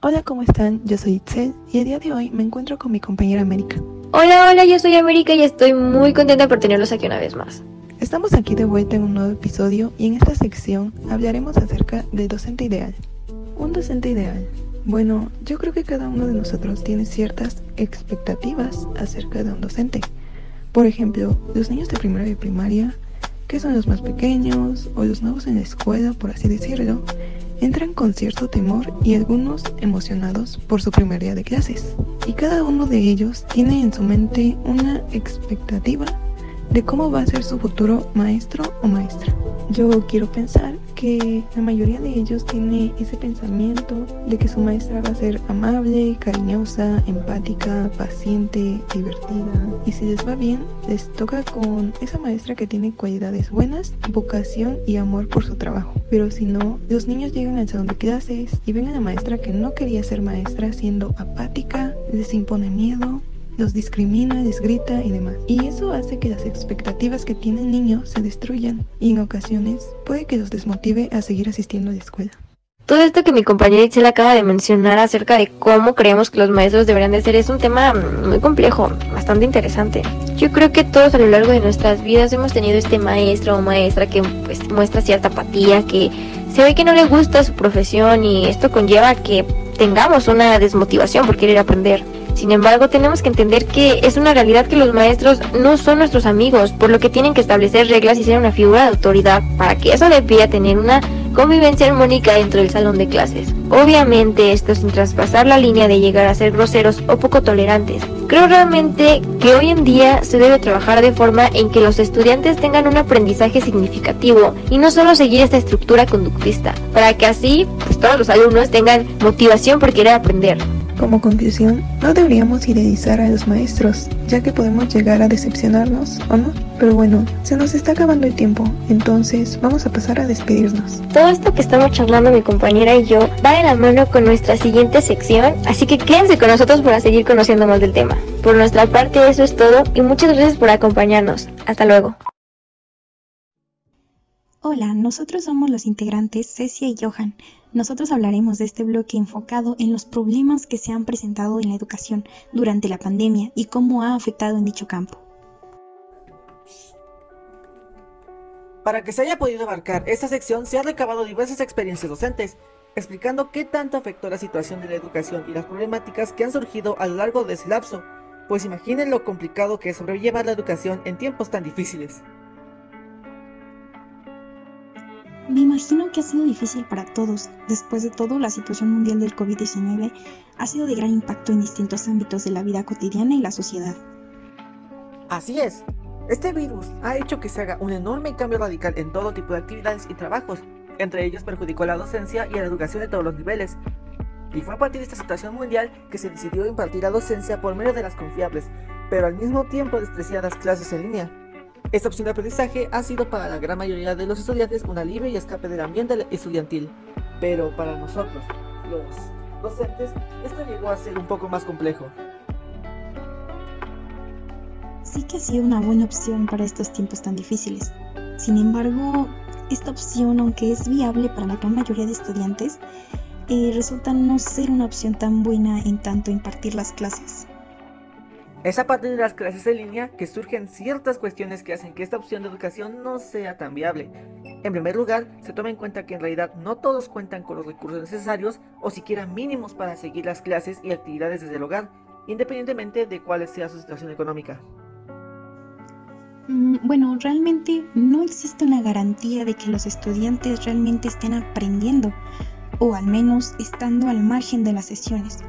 Hola, ¿cómo están? Yo soy Itzel y el día de hoy me encuentro con mi compañera América. Hola, hola, yo soy América y estoy muy contenta por tenerlos aquí una vez más. Estamos aquí de vuelta en un nuevo episodio y en esta sección hablaremos acerca del docente ideal. Un docente ideal. Bueno, yo creo que cada uno de nosotros tiene ciertas expectativas acerca de un docente. Por ejemplo, los niños de primera y primaria, que son los más pequeños o los nuevos en la escuela, por así decirlo, entran con cierto temor y algunos emocionados por su primer día de clases. Y cada uno de ellos tiene en su mente una expectativa de cómo va a ser su futuro maestro o maestra. Yo quiero pensar que la mayoría de ellos tiene ese pensamiento de que su maestra va a ser amable, cariñosa, empática, paciente, divertida. Y si les va bien, les toca con esa maestra que tiene cualidades buenas, vocación y amor por su trabajo. Pero si no, los niños llegan al salón de clases y ven a la maestra que no quería ser maestra siendo apática, les impone miedo, los discrimina, les grita y demás. Y eso hace que las expectativas que tiene el niño se destruyan y en ocasiones puede que los desmotive a seguir asistiendo a la escuela. Todo esto que mi compañera Itzel acaba de mencionar acerca de cómo creemos que los maestros deberían de ser es un tema muy complejo, bastante interesante. Yo creo que todos a lo largo de nuestras vidas hemos tenido este maestro o maestra que pues, muestra cierta apatía, que se ve que no le gusta su profesión y esto conlleva que tengamos una desmotivación por querer aprender. Sin embargo, tenemos que entender que es una realidad que los maestros no son nuestros amigos, por lo que tienen que establecer reglas y ser una figura de autoridad para que eso le tener una convivencia armónica dentro del salón de clases. Obviamente esto sin traspasar la línea de llegar a ser groseros o poco tolerantes. Creo realmente que hoy en día se debe trabajar de forma en que los estudiantes tengan un aprendizaje significativo y no solo seguir esta estructura conductista, para que así pues, todos los alumnos tengan motivación por querer aprender. Como conclusión, no deberíamos idealizar a los maestros, ya que podemos llegar a decepcionarnos, ¿o no? Pero bueno, se nos está acabando el tiempo, entonces vamos a pasar a despedirnos. Todo esto que estamos charlando mi compañera y yo va de la mano con nuestra siguiente sección, así que quédense con nosotros para seguir conociendo más del tema. Por nuestra parte eso es todo y muchas gracias por acompañarnos. Hasta luego. Hola, nosotros somos los integrantes Cecia y Johan. Nosotros hablaremos de este bloque enfocado en los problemas que se han presentado en la educación durante la pandemia y cómo ha afectado en dicho campo. Para que se haya podido abarcar esta sección se han recabado diversas experiencias docentes, explicando qué tanto afectó la situación de la educación y las problemáticas que han surgido a lo largo de ese lapso, pues imaginen lo complicado que es sobrellevar la educación en tiempos tan difíciles. Me imagino que ha sido difícil para todos. Después de todo, la situación mundial del COVID-19 ha sido de gran impacto en distintos ámbitos de la vida cotidiana y la sociedad. Así es. Este virus ha hecho que se haga un enorme cambio radical en todo tipo de actividades y trabajos. Entre ellos perjudicó la docencia y la educación de todos los niveles. Y fue a partir de esta situación mundial que se decidió impartir la docencia por medio de las confiables, pero al mismo tiempo despreciadas clases en línea. Esta opción de aprendizaje ha sido para la gran mayoría de los estudiantes un alivio y escape del ambiente estudiantil, pero para nosotros, los docentes, esto llegó a ser un poco más complejo. Sí que ha sido una buena opción para estos tiempos tan difíciles. Sin embargo, esta opción, aunque es viable para la gran mayoría de estudiantes, eh, resulta no ser una opción tan buena en tanto impartir las clases. Es a partir de las clases en línea que surgen ciertas cuestiones que hacen que esta opción de educación no sea tan viable. En primer lugar, se toma en cuenta que en realidad no todos cuentan con los recursos necesarios o siquiera mínimos para seguir las clases y actividades desde el hogar, independientemente de cuál sea su situación económica. Mm, bueno, realmente no existe una garantía de que los estudiantes realmente estén aprendiendo, o al menos estando al margen de las sesiones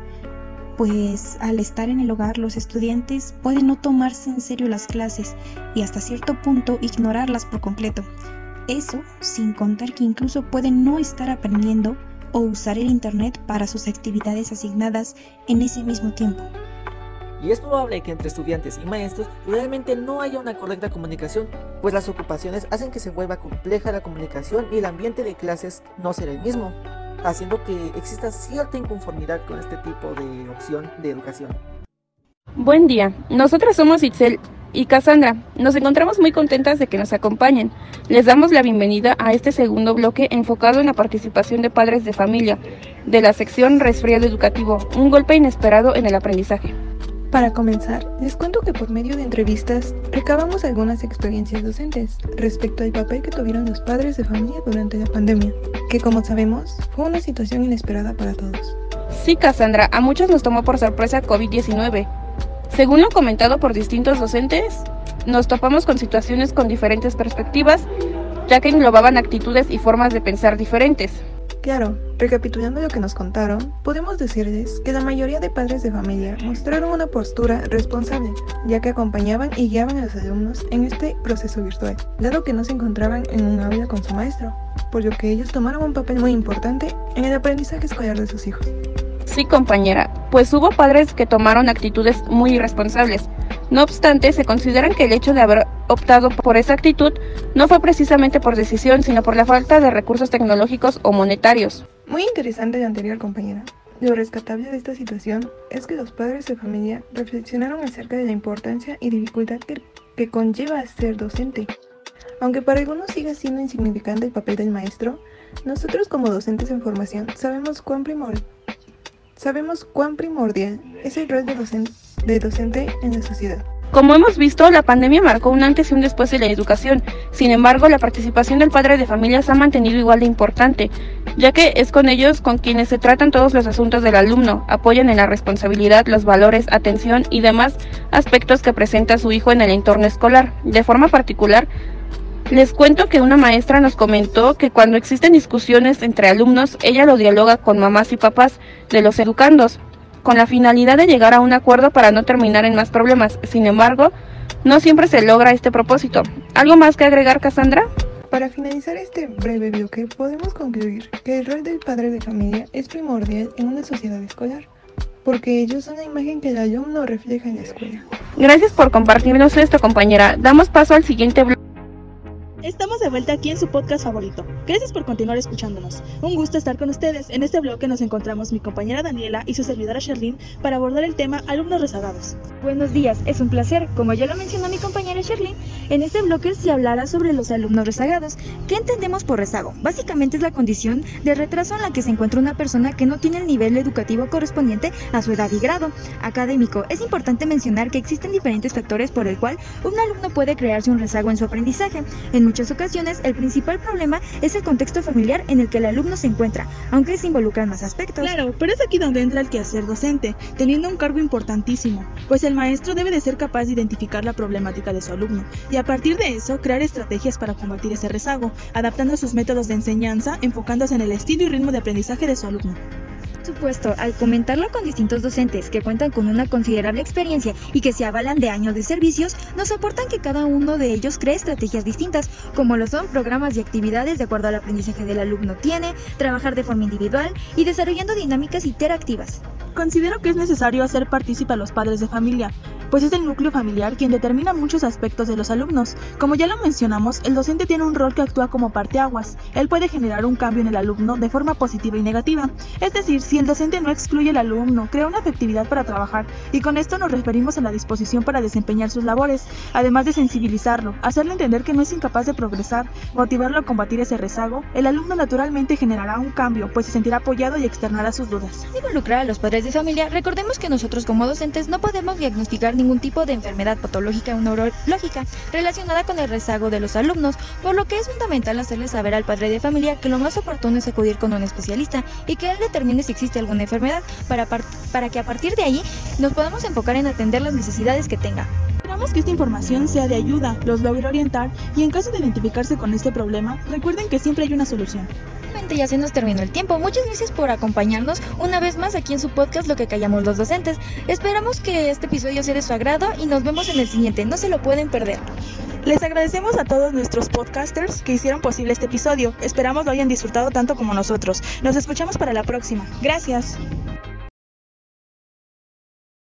pues al estar en el hogar los estudiantes pueden no tomarse en serio las clases y hasta cierto punto ignorarlas por completo. Eso sin contar que incluso pueden no estar aprendiendo o usar el Internet para sus actividades asignadas en ese mismo tiempo. Y es probable que entre estudiantes y maestros realmente no haya una correcta comunicación, pues las ocupaciones hacen que se vuelva compleja la comunicación y el ambiente de clases no será el mismo haciendo que exista cierta inconformidad con este tipo de opción de educación. Buen día, nosotros somos Itzel y Cassandra. Nos encontramos muy contentas de que nos acompañen. Les damos la bienvenida a este segundo bloque enfocado en la participación de padres de familia de la sección Resfriado Educativo, un golpe inesperado en el aprendizaje. Para comenzar, les cuento que por medio de entrevistas recabamos algunas experiencias docentes respecto al papel que tuvieron los padres de familia durante la pandemia, que como sabemos fue una situación inesperada para todos. Sí, Cassandra, a muchos nos tomó por sorpresa COVID-19. Según lo comentado por distintos docentes, nos topamos con situaciones con diferentes perspectivas, ya que englobaban actitudes y formas de pensar diferentes. Claro, recapitulando lo que nos contaron, podemos decirles que la mayoría de padres de familia mostraron una postura responsable, ya que acompañaban y guiaban a los alumnos en este proceso virtual, dado que no se encontraban en un aula con su maestro, por lo que ellos tomaron un papel muy importante en el aprendizaje escolar de sus hijos. Sí, compañera, pues hubo padres que tomaron actitudes muy irresponsables, no obstante, se consideran que el hecho de haber optado por esa actitud no fue precisamente por decisión, sino por la falta de recursos tecnológicos o monetarios. Muy interesante la anterior compañera. Lo rescatable de esta situación es que los padres de familia reflexionaron acerca de la importancia y dificultad que, que conlleva ser docente. Aunque para algunos siga siendo insignificante el papel del maestro, nosotros como docentes en formación sabemos cuán, primor sabemos cuán primordial es el rol de docente de docente en la sociedad. Como hemos visto, la pandemia marcó un antes y un después de la educación. Sin embargo, la participación del padre de familia se ha mantenido igual de importante, ya que es con ellos con quienes se tratan todos los asuntos del alumno, apoyan en la responsabilidad, los valores, atención y demás aspectos que presenta su hijo en el entorno escolar. De forma particular, les cuento que una maestra nos comentó que cuando existen discusiones entre alumnos, ella lo dialoga con mamás y papás de los educandos, con la finalidad de llegar a un acuerdo para no terminar en más problemas. Sin embargo, no siempre se logra este propósito. ¿Algo más que agregar, Cassandra? Para finalizar este breve bloque, podemos concluir que el rol del padre de familia es primordial en una sociedad escolar, porque ellos son la imagen que el alumno refleja en la escuela. Gracias por compartirnos esto, compañera. Damos paso al siguiente bloque. Estamos de vuelta aquí en su podcast favorito. Gracias por continuar escuchándonos. Un gusto estar con ustedes. En este bloque nos encontramos mi compañera Daniela y su servidora Sherlyn para abordar el tema alumnos rezagados. Buenos días, es un placer. Como ya lo mencionó mi compañera Sherlyn, en este bloque se hablará sobre los alumnos rezagados. ¿Qué entendemos por rezago? Básicamente es la condición de retraso en la que se encuentra una persona que no tiene el nivel educativo correspondiente a su edad y grado académico. Es importante mencionar que existen diferentes factores por el cual un alumno puede crearse un rezago en su aprendizaje. En muchas ocasiones, el principal problema es el contexto familiar en el que el alumno se encuentra, aunque se involucran más aspectos. Claro, pero es aquí donde entra el quehacer docente, teniendo un cargo importantísimo, pues el maestro debe de ser capaz de identificar la problemática de su alumno y a partir de eso crear estrategias para combatir ese rezago, adaptando sus métodos de enseñanza, enfocándose en el estilo y ritmo de aprendizaje de su alumno supuesto, al comentarlo con distintos docentes que cuentan con una considerable experiencia y que se avalan de años de servicios, nos aportan que cada uno de ellos cree estrategias distintas, como lo son programas y actividades de acuerdo al aprendizaje del alumno tiene, trabajar de forma individual y desarrollando dinámicas interactivas. Considero que es necesario hacer partícipe a los padres de familia, pues es el núcleo familiar quien determina muchos aspectos de los alumnos. Como ya lo mencionamos, el docente tiene un rol que actúa como parteaguas. Él puede generar un cambio en el alumno de forma positiva y negativa. Es decir, si el docente no excluye al alumno, crea una efectividad para trabajar, y con esto nos referimos a la disposición para desempeñar sus labores, además de sensibilizarlo, hacerle entender que no es incapaz de progresar, motivarlo a combatir ese rezago, el alumno naturalmente generará un cambio, pues se sentirá apoyado y externará sus dudas. Involucrar a los padres de familia, recordemos que nosotros como docentes no podemos diagnosticar ningún tipo de enfermedad patológica o neurológica relacionada con el rezago de los alumnos, por lo que es fundamental hacerle saber al padre de familia que lo más oportuno es acudir con un especialista y que él determine si existe alguna enfermedad para, para que a partir de ahí nos podamos enfocar en atender las necesidades que tenga. Esperamos que esta información sea de ayuda, los logre orientar y en caso de identificarse con este problema, recuerden que siempre hay una solución. Ya se nos terminó el tiempo. Muchas gracias por acompañarnos una vez más aquí en su podcast Lo que callamos los docentes. Esperamos que este episodio sea de su agrado y nos vemos en el siguiente. No se lo pueden perder. Les agradecemos a todos nuestros podcasters que hicieron posible este episodio. Esperamos lo hayan disfrutado tanto como nosotros. Nos escuchamos para la próxima. Gracias.